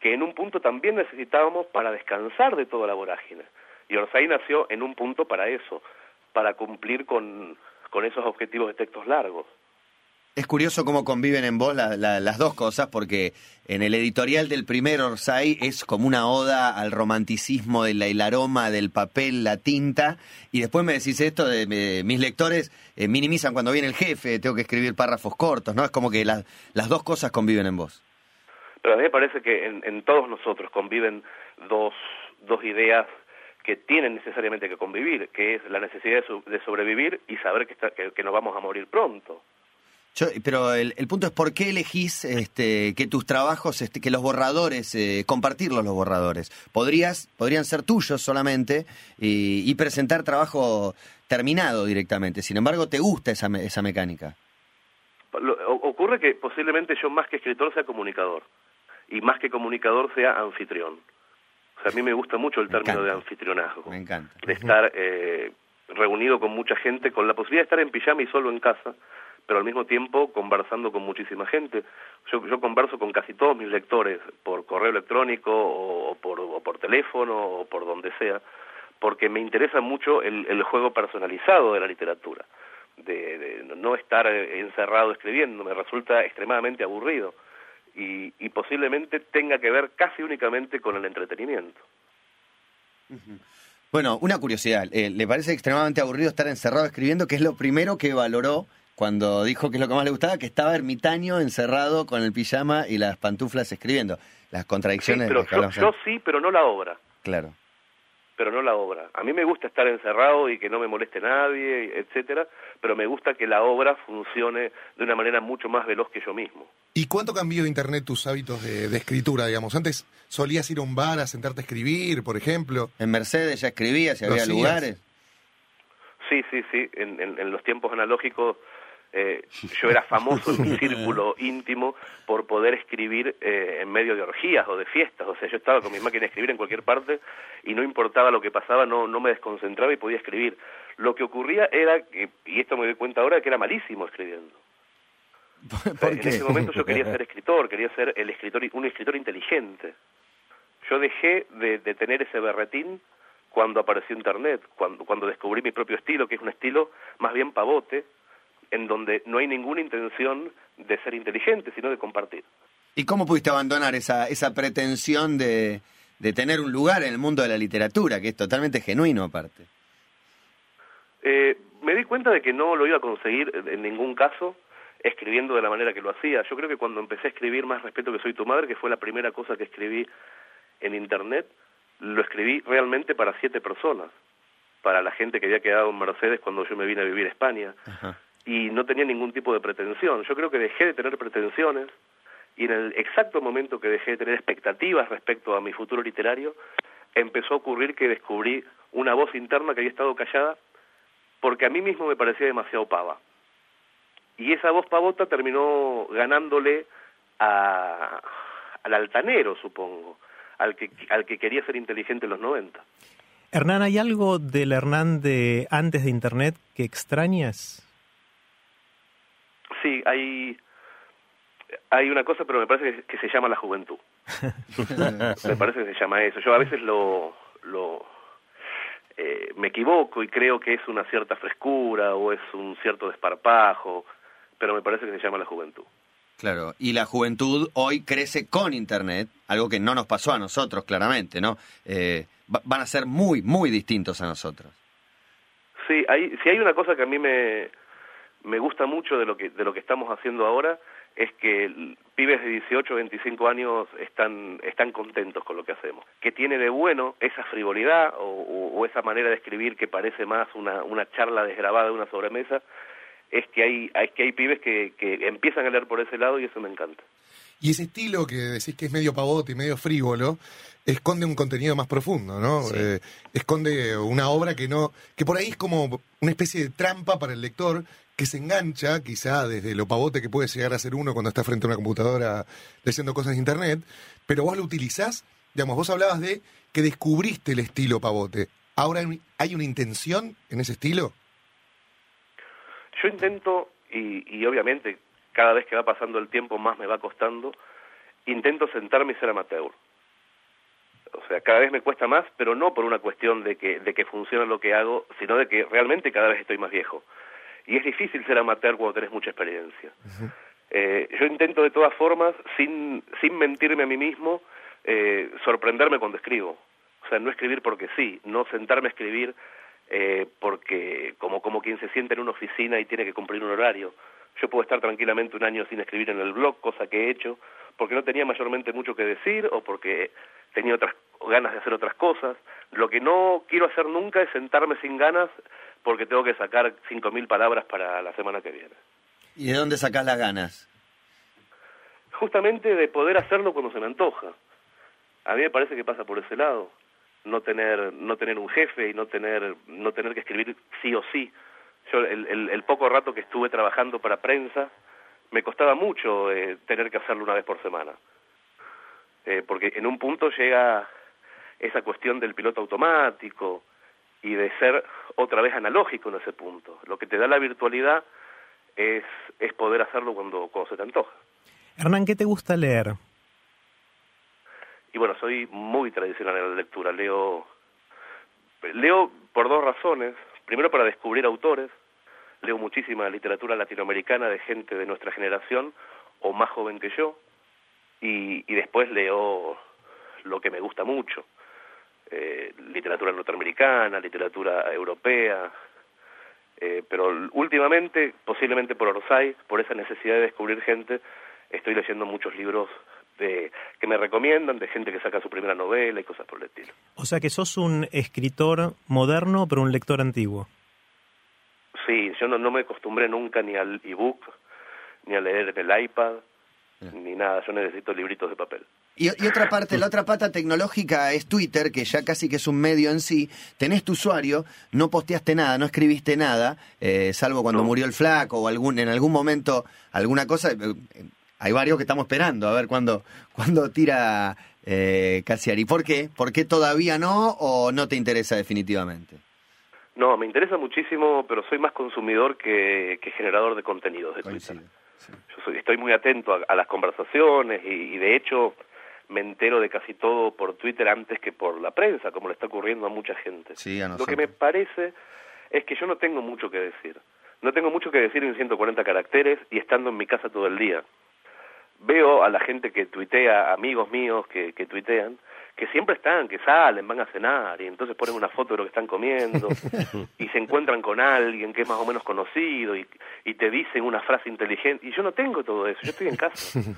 que en un punto también necesitábamos para descansar de toda la vorágine. Y Orsay nació en un punto para eso, para cumplir con, con esos objetivos de textos largos. Es curioso cómo conviven en vos la, la, las dos cosas, porque en el editorial del primer Orsay es como una oda al romanticismo del el aroma del papel, la tinta, y después me decís esto de, de mis lectores eh, minimizan cuando viene el jefe, tengo que escribir párrafos cortos, ¿no? Es como que la, las dos cosas conviven en vos. Pero a mí me parece que en, en todos nosotros conviven dos, dos ideas que tienen necesariamente que convivir, que es la necesidad de, so de sobrevivir y saber que, está, que, que nos vamos a morir pronto. Yo, pero el, el, punto es por qué elegís este, que tus trabajos, este, que los borradores, eh, compartirlos los borradores. Podrías, podrían ser tuyos solamente y, y, presentar trabajo terminado directamente. Sin embargo, te gusta esa, esa mecánica. Lo, ocurre que posiblemente yo más que escritor sea comunicador y más que comunicador sea anfitrión. O sea, a mí me gusta mucho el me término encanta. de anfitrionazgo. Me encanta. De estar eh, reunido con mucha gente, con la posibilidad de estar en pijama y solo en casa pero al mismo tiempo conversando con muchísima gente. Yo, yo converso con casi todos mis lectores por correo electrónico o, por, o por teléfono o por donde sea, porque me interesa mucho el, el juego personalizado de la literatura, de, de, no estar encerrado escribiendo, me resulta extremadamente aburrido y, y posiblemente tenga que ver casi únicamente con el entretenimiento. Uh -huh. Bueno, una curiosidad, eh, ¿le parece extremadamente aburrido estar encerrado escribiendo? ¿Qué es lo primero que valoró cuando dijo que es lo que más le gustaba, que estaba ermitaño encerrado con el pijama y las pantuflas escribiendo. Las contradicciones sí, pero que yo, yo sí, pero no la obra. Claro. Pero no la obra. A mí me gusta estar encerrado y que no me moleste nadie, etcétera, pero me gusta que la obra funcione de una manera mucho más veloz que yo mismo. ¿Y cuánto cambió Internet tus hábitos de, de escritura, digamos? Antes solías ir a un bar a sentarte a escribir, por ejemplo. En Mercedes ya escribías, si había lugares. Sí, sí, sí. En, en, en los tiempos analógicos eh, yo era famoso en mi (laughs) círculo íntimo por poder escribir eh, en medio de orgías o de fiestas, o sea, yo estaba con mi máquina de escribir en cualquier parte y no importaba lo que pasaba, no, no me desconcentraba y podía escribir. Lo que ocurría era, que, y esto me doy cuenta ahora, que era malísimo escribiendo. O sea, en ese momento yo quería (laughs) ser escritor, quería ser el escritor, un escritor inteligente. Yo dejé de, de tener ese berretín cuando apareció Internet, cuando, cuando descubrí mi propio estilo, que es un estilo más bien pavote, en donde no hay ninguna intención de ser inteligente, sino de compartir. ¿Y cómo pudiste abandonar esa, esa pretensión de, de tener un lugar en el mundo de la literatura, que es totalmente genuino aparte? Eh, me di cuenta de que no lo iba a conseguir en ningún caso, escribiendo de la manera que lo hacía. Yo creo que cuando empecé a escribir Más respeto que soy tu madre, que fue la primera cosa que escribí en Internet, lo escribí realmente para siete personas, para la gente que había quedado en Mercedes cuando yo me vine a vivir a España, y no tenía ningún tipo de pretensión. Yo creo que dejé de tener pretensiones, y en el exacto momento que dejé de tener expectativas respecto a mi futuro literario, empezó a ocurrir que descubrí una voz interna que había estado callada porque a mí mismo me parecía demasiado pava. Y esa voz pavota terminó ganándole a, al altanero, supongo, al que, al que quería ser inteligente en los 90. Hernán, ¿hay algo del Hernán de antes de Internet que extrañas? Sí, hay, hay una cosa, pero me parece que, se llama la juventud. (laughs) me parece que se llama eso. Yo a veces lo, lo eh, me equivoco y creo que es una cierta frescura o es un cierto desparpajo, pero me parece que se llama la juventud. Claro, y la juventud hoy crece con Internet, algo que no nos pasó a nosotros, claramente, ¿no? Eh, van a ser muy, muy distintos a nosotros. Sí, hay, si hay una cosa que a mí me, me gusta mucho de lo que, de lo que estamos haciendo ahora, es que pibes de 18 o 25 años están, están contentos con lo que hacemos. Que tiene de bueno esa frivolidad o, esa manera de escribir que parece más una, una charla desgrabada de una sobremesa, es que hay, hay, que hay pibes que, que empiezan a leer por ese lado y eso me encanta. Y ese estilo que decís que es medio pavote y medio frívolo, esconde un contenido más profundo, ¿no? Eh, esconde una obra que no, que por ahí es como una especie de trampa para el lector que se engancha, quizá desde lo pavote que puede llegar a ser uno cuando está frente a una computadora leyendo cosas de internet, pero vos lo utilizás, digamos, vos hablabas de que descubriste el estilo pavote. Ahora hay una intención en ese estilo. Yo intento, y, y obviamente cada vez que va pasando el tiempo más me va costando, intento sentarme y ser amateur. O sea, cada vez me cuesta más, pero no por una cuestión de que, de que funciona lo que hago, sino de que realmente cada vez estoy más viejo y es difícil ser amateur cuando tenés mucha experiencia. eh, yo intento de todas formas, sin, sin mentirme a mí mismo, eh, sorprenderme cuando escribo. O sea, no escribir porque sí, no sentarme a escribir eh, porque como, como quien se siente en una oficina y tiene que cumplir un horario. Yo puedo estar tranquilamente un año sin escribir en el blog, cosa que he hecho, porque no tenía mayormente mucho que decir o porque tenía otras ganas de hacer otras cosas. Lo que no quiero hacer nunca es sentarme sin ganas porque tengo que sacar 5.000 palabras para la semana que viene. ¿Y de dónde sacas las ganas? Justamente de poder hacerlo cuando se me antoja. A mí me parece que pasa por ese lado. No tener, no tener un jefe y no tener, no tener que escribir sí o sí. Yo el, el, poco rato que estuve trabajando para prensa, me costaba mucho eh, tener que hacerlo una vez por semana. Eh, porque en un punto llega esa cuestión del piloto automático, y de ser otra vez analógico en ese punto. Lo que te da la virtualidad es, es poder hacerlo cuando, cuando se te antoja. Hernán, ¿qué te gusta leer? Y bueno, soy muy tradicional en la lectura. Leo, leo por dos razones. Primero, para descubrir autores. Leo muchísima literatura latinoamericana de gente de nuestra generación o más joven que yo. Y, y después leo lo que me gusta mucho eh, literatura norteamericana, literatura europea, eh, pero últimamente, posiblemente por Orsay, por esa necesidad de descubrir gente, estoy leyendo muchos libros de, que me recomiendan, de gente que saca su primera novela y cosas por el estilo. O sea que sos un escritor moderno, pero un lector antiguo. Sí, yo no, no me acostumbré nunca ni al ebook, ni a leer en el iPad, ni nada, yo necesito libritos de papel. Y, otra parte, la otra pata tecnológica es Twitter, que ya casi que es un medio en sí. Tenés tu usuario, no posteaste nada, no escribiste nada, eh, salvo cuando murió el flaco o algún, en algún momento alguna cosa. Eh, hay varios que estamos esperando a ver cuándo, cuándo tira eh, Casiari. ¿Por qué? ¿Por qué todavía no o no te interesa definitivamente? No, me interesa muchísimo, pero soy más consumidor que, generador de contenidos de Twitter. Yo soy, estoy muy atento a, las conversaciones y de hecho me entero de casi todo por Twitter antes que por la prensa, como le está ocurriendo a mucha gente. Lo que me parece es que yo no tengo mucho que decir. No tengo mucho que decir en 140 caracteres y estando en mi casa todo el día. Veo a la gente que tuitea, amigos míos que, que tuitean, que siempre están, que salen, van a cenar y entonces ponen una foto de lo que están comiendo (laughs) y se encuentran con alguien que es más o menos conocido y, y te dicen una frase inteligente y yo no tengo todo eso, yo estoy en casa. (laughs)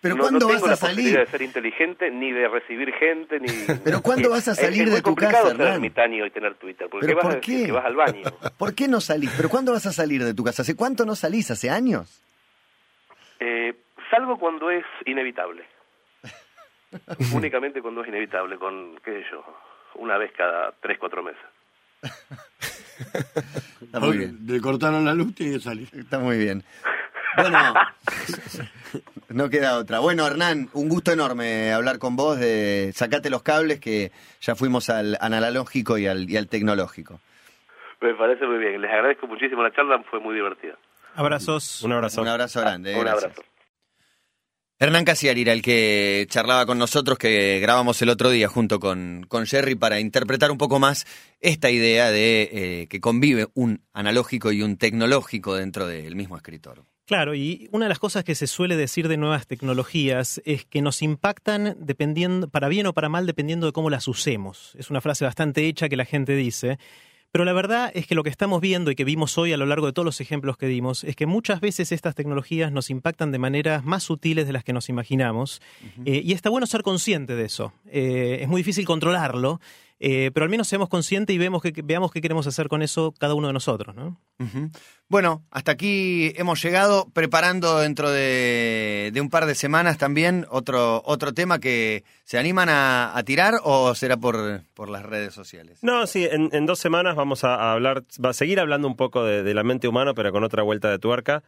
Pero no, ¿cuándo no tengo vas a la salir? posibilidad de ser inteligente ni de recibir gente ni (laughs) Pero ¿cuándo vas a Es- salir es de tu complicado casa, ser Hernán? ermitaño y tener Twitter porque ¿Pero vas por qué? que vas al baño ¿Por qué no salís? ¿Pero cuándo vas a salir de tu casa? ¿Hace cuánto no salís? ¿Hace años? Eh, salvo cuando es inevitable. (laughs) Únicamente cuando es inevitable, con, qué sé yo, una vez cada tres, cuatro meses. Está muy bien. Le cortaron la luz, tiene que salir. Está muy bien. (laughs) Bueno, no queda otra. Bueno, Hernán, un gusto enorme hablar con vos de sacate los cables que ya fuimos al analógico y al, y al tecnológico. Me parece muy bien. Les agradezco muchísimo la charla, fue muy divertida. Abrazos. Un abrazo. Un abrazo grande. eh, Un gracias. abrazo. Hernán Casiari era el que charlaba con nosotros, que grabamos el otro día junto con, con Jerry para interpretar un poco más esta idea de eh, que convive un analógico y un tecnológico dentro del mismo escritor. Claro, y una de las cosas que se suele decir de nuevas tecnologías es que nos impactan dependiendo, para bien o para mal, dependiendo de cómo las usemos. Es una frase bastante hecha que la gente dice. Pero la verdad es que lo que estamos viendo y que vimos hoy a lo largo de todos los ejemplos que dimos es que muchas veces estas tecnologías nos impactan de maneras más sutiles de las que nos imaginamos. Eh, y está bueno ser consciente de eso. Eh, es muy difícil controlarlo, eh, pero al menos seamos conscientes y vemos que, veamos qué queremos hacer con eso cada uno de nosotros. ¿no? Bueno, hasta aquí hemos llegado preparando dentro de, de un par de semanas también otro, otro tema que se animan a, a tirar o será por, por las redes sociales. No, sí, en, en dos semanas vamos a, a hablar, va a seguir hablando un poco de, de la mente humana, pero con otra vuelta de tuerca.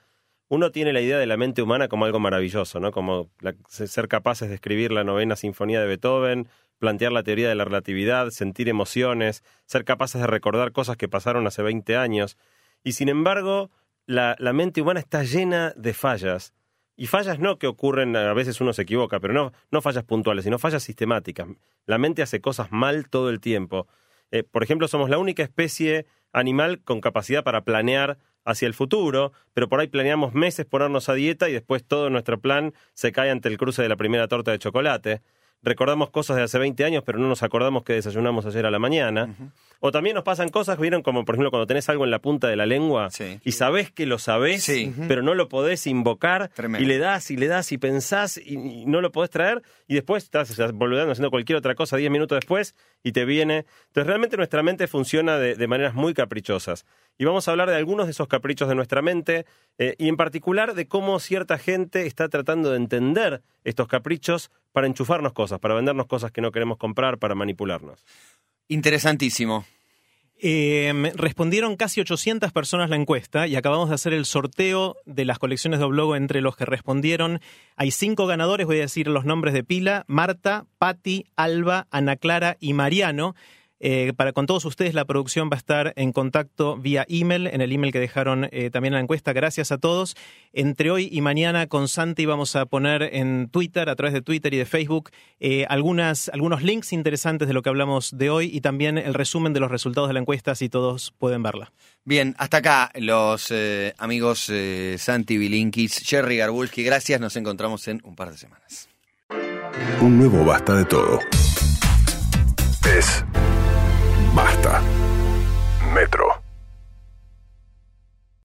Uno tiene la idea de la mente humana como algo maravilloso, ¿no? Como la- ser capaces de escribir la novena sinfonía de Beethoven, plantear la teoría de la relatividad, sentir emociones, ser capaces de recordar cosas que pasaron hace 20 años. Y sin embargo, la, mente humana está llena de fallas. Y fallas no que ocurren, a veces uno se equivoca, pero no, no fallas puntuales, sino fallas sistemáticas. La mente hace cosas mal todo el tiempo. Eh, por ejemplo, somos la única especie animal con capacidad para planear hacia el futuro, pero por ahí planeamos meses ponernos a dieta y después todo nuestro plan se cae ante el cruce de la primera torta de chocolate. Recordamos cosas de hace 20 años, pero no nos acordamos que desayunamos ayer a la mañana. O también nos pasan cosas, vieron como por ejemplo cuando tenés algo en la punta de la lengua Sí. y sabés que lo sabés, Sí. pero no lo podés invocar Tremendo. y le das y le das y pensás y, y no lo podés traer y después estás volviendo haciendo cualquier otra cosa 10 minutos después y te viene. Entonces realmente nuestra mente funciona de, de maneras muy caprichosas. Y vamos a hablar de algunos de esos caprichos de nuestra mente eh, y en particular de cómo cierta gente está tratando de entender estos caprichos para enchufarnos cosas, para vendernos cosas que no queremos comprar, para manipularnos. Interesantísimo. Eh, respondieron casi 800 personas la encuesta y acabamos de hacer el sorteo de las colecciones de Oblogo entre los que respondieron. Hay cinco ganadores, voy a decir los nombres de pila, Marta, Patti, Alba, Ana Clara y Mariano. Eh, para con todos ustedes la producción va a estar en contacto vía email, en el email que dejaron eh, también en la encuesta. Gracias a todos. Entre hoy y mañana con Santi vamos a poner en Twitter, a través de Twitter y de Facebook, eh, algunas, algunos links interesantes de lo que hablamos de hoy y también el resumen de los resultados de la encuesta si todos pueden verla. Bien, hasta acá los eh, amigos eh, Santi Bilinkis, Jerry Garbulski, gracias, nos encontramos en un par de semanas. Un nuevo basta de todo. Es Basta. Metro.